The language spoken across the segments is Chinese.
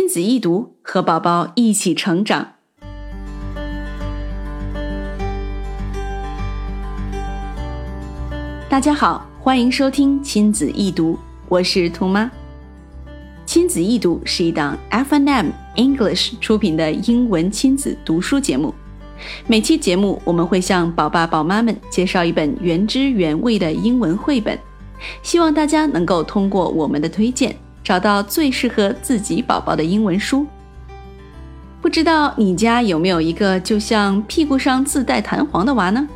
亲子易读，和宝宝一起成长。大家好，欢迎收听亲子易读，我是兔妈。亲子易读是一档 FNM English 出品的英文亲子读书节目。每期节目，我们会向宝爸宝妈们介绍一本原汁原味的英文绘本，希望大家能够通过我们的推荐。找到最适合自己宝宝的英文书。不知道你家有没有一个就像屁股上自带弹簧的娃呢？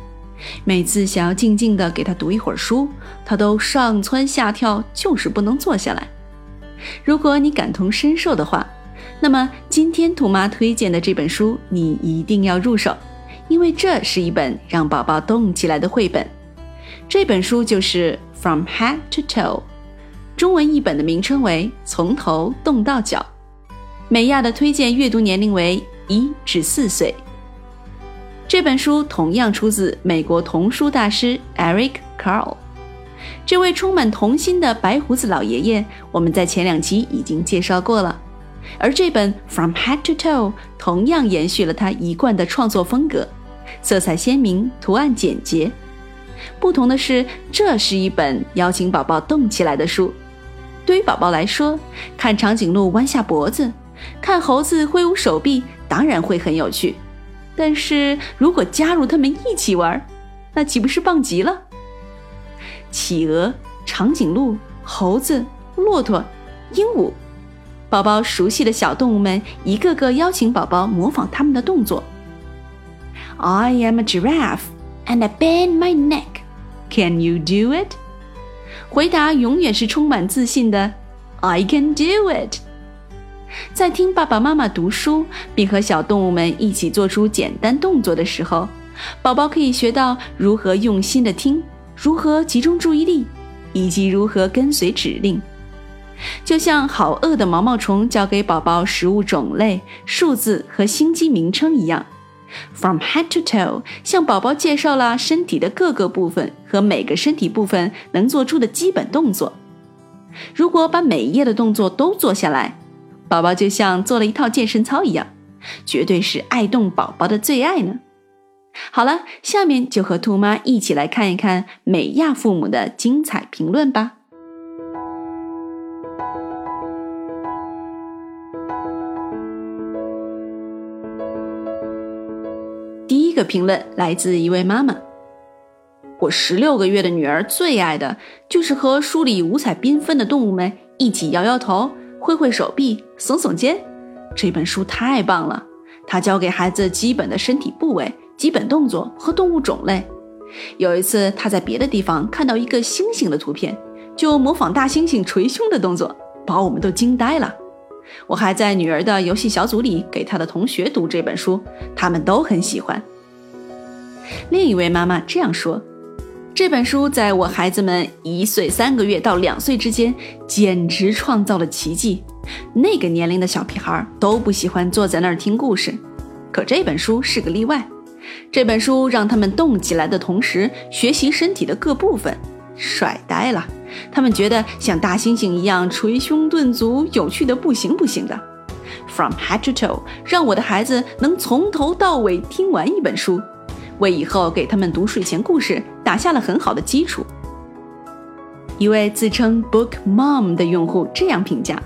每次想要静静的给他读一会儿书，他都上蹿下跳，就是不能坐下来。如果你感同身受的话，那么今天兔妈推荐的这本书你一定要入手，因为这是一本让宝宝动起来的绘本。这本书就是《From Head to Toe》。中文译本的名称为《从头动到脚》，美亚的推荐阅读年龄为一至四岁。这本书同样出自美国童书大师 Eric Carle。这位充满童心的白胡子老爷爷，我们在前两期已经介绍过了。而这本《From Head to Toe》同样延续了他一贯的创作风格，色彩鲜明，图案简洁。不同的是，这是一本邀请宝宝动起来的书。对于宝宝来说，看长颈鹿弯下脖子，看猴子挥舞手臂，当然会很有趣。但是如果加入他们一起玩，那岂不是棒极了？企鹅、长颈鹿、猴子、骆驼、鹦鹉，宝宝熟悉的小动物们，一个个邀请宝宝模仿他们的动作。I am a giraffe and I bend my neck. Can you do it? 回答永远是充满自信的，I can do it。在听爸爸妈妈读书，并和小动物们一起做出简单动作的时候，宝宝可以学到如何用心的听，如何集中注意力，以及如何跟随指令。就像好饿的毛毛虫教给宝宝食物种类、数字和心机名称一样。From head to toe，向宝宝介绍了身体的各个部分和每个身体部分能做出的基本动作。如果把每一页的动作都做下来，宝宝就像做了一套健身操一样，绝对是爱动宝宝的最爱呢。好了，下面就和兔妈一起来看一看美亚父母的精彩评论吧。第一个评论来自一位妈妈。我十六个月的女儿最爱的就是和书里五彩缤纷的动物们一起摇摇头、挥挥手臂、耸耸肩。这本书太棒了，它教给孩子基本的身体部位、基本动作和动物种类。有一次，他在别的地方看到一个猩猩的图片，就模仿大猩猩捶胸的动作，把我们都惊呆了。我还在女儿的游戏小组里给她的同学读这本书，他们都很喜欢。另一位妈妈这样说：“这本书在我孩子们一岁三个月到两岁之间，简直创造了奇迹。那个年龄的小屁孩都不喜欢坐在那儿听故事，可这本书是个例外。这本书让他们动起来的同时，学习身体的各部分，帅呆了。他们觉得像大猩猩一样捶胸顿足，有趣的不行不行的。From head to toe，让我的孩子能从头到尾听完一本书。”为以后给他们读睡前故事打下了很好的基础。一位自称 Book Mom 的用户这样评价：“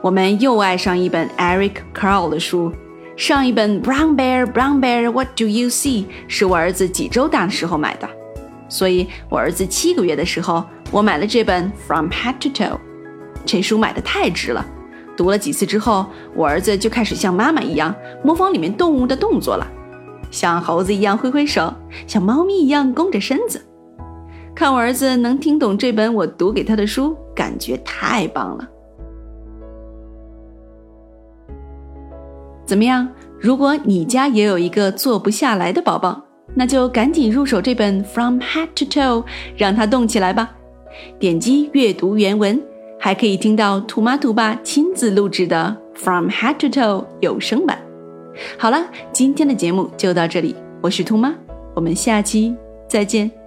我们又爱上一本 Eric Carle 的书。上一本 Brown Bear Brown Bear What Do You See 是我儿子几周大的时候买的，所以我儿子七个月的时候，我买了这本 From Head to Toe。这书买的太值了，读了几次之后，我儿子就开始像妈妈一样模仿里面动物的动作了。”像猴子一样挥挥手，像猫咪一样弓着身子。看我儿子能听懂这本我读给他的书，感觉太棒了。怎么样？如果你家也有一个坐不下来的宝宝，那就赶紧入手这本《From Head to Toe》，让他动起来吧。点击阅读原文，还可以听到兔妈兔爸亲自录制的《From Head to Toe》有声版。好了，今天的节目就到这里。我是兔妈，我们下期再见。